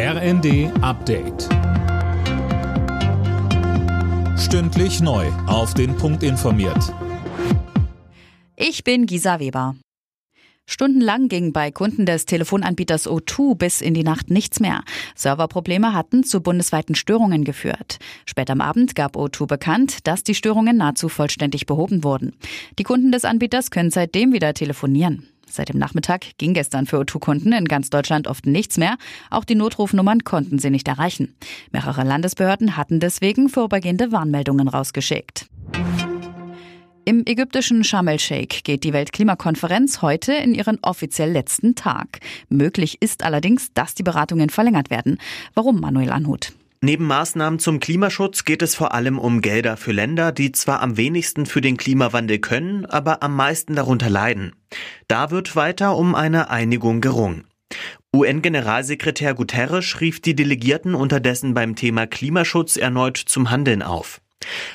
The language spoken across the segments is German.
RND Update. Stündlich neu. Auf den Punkt informiert. Ich bin Gisa Weber. Stundenlang ging bei Kunden des Telefonanbieters O2 bis in die Nacht nichts mehr. Serverprobleme hatten zu bundesweiten Störungen geführt. Spät am Abend gab O2 bekannt, dass die Störungen nahezu vollständig behoben wurden. Die Kunden des Anbieters können seitdem wieder telefonieren. Seit dem Nachmittag ging gestern für O2-Kunden in ganz Deutschland oft nichts mehr. Auch die Notrufnummern konnten sie nicht erreichen. Mehrere Landesbehörden hatten deswegen vorübergehende Warnmeldungen rausgeschickt. Im ägyptischen Sharm el-Sheikh geht die Weltklimakonferenz heute in ihren offiziell letzten Tag. Möglich ist allerdings, dass die Beratungen verlängert werden. Warum, Manuel Anhut? Neben Maßnahmen zum Klimaschutz geht es vor allem um Gelder für Länder, die zwar am wenigsten für den Klimawandel können, aber am meisten darunter leiden. Da wird weiter um eine Einigung gerungen. UN-Generalsekretär Guterres rief die Delegierten unterdessen beim Thema Klimaschutz erneut zum Handeln auf.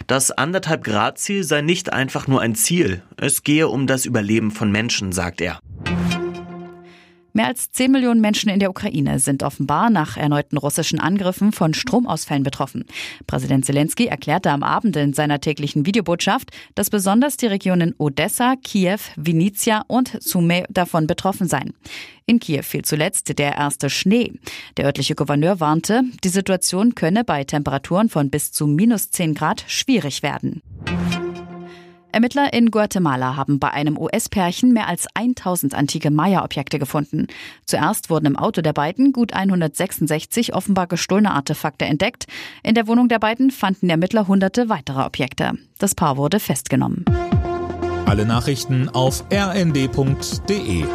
Das anderthalb Grad Ziel sei nicht einfach nur ein Ziel, es gehe um das Überleben von Menschen, sagt er. Mehr als 10 Millionen Menschen in der Ukraine sind offenbar nach erneuten russischen Angriffen von Stromausfällen betroffen. Präsident Zelensky erklärte am Abend in seiner täglichen Videobotschaft, dass besonders die Regionen Odessa, Kiew, Vinnytsia und Sumy davon betroffen seien. In Kiew fiel zuletzt der erste Schnee. Der örtliche Gouverneur warnte, die Situation könne bei Temperaturen von bis zu minus 10 Grad schwierig werden. Ermittler in Guatemala haben bei einem US-Pärchen mehr als 1000 antike Maya-Objekte gefunden. Zuerst wurden im Auto der beiden gut 166 offenbar gestohlene Artefakte entdeckt. In der Wohnung der beiden fanden Ermittler hunderte weitere Objekte. Das Paar wurde festgenommen. Alle Nachrichten auf rnd.de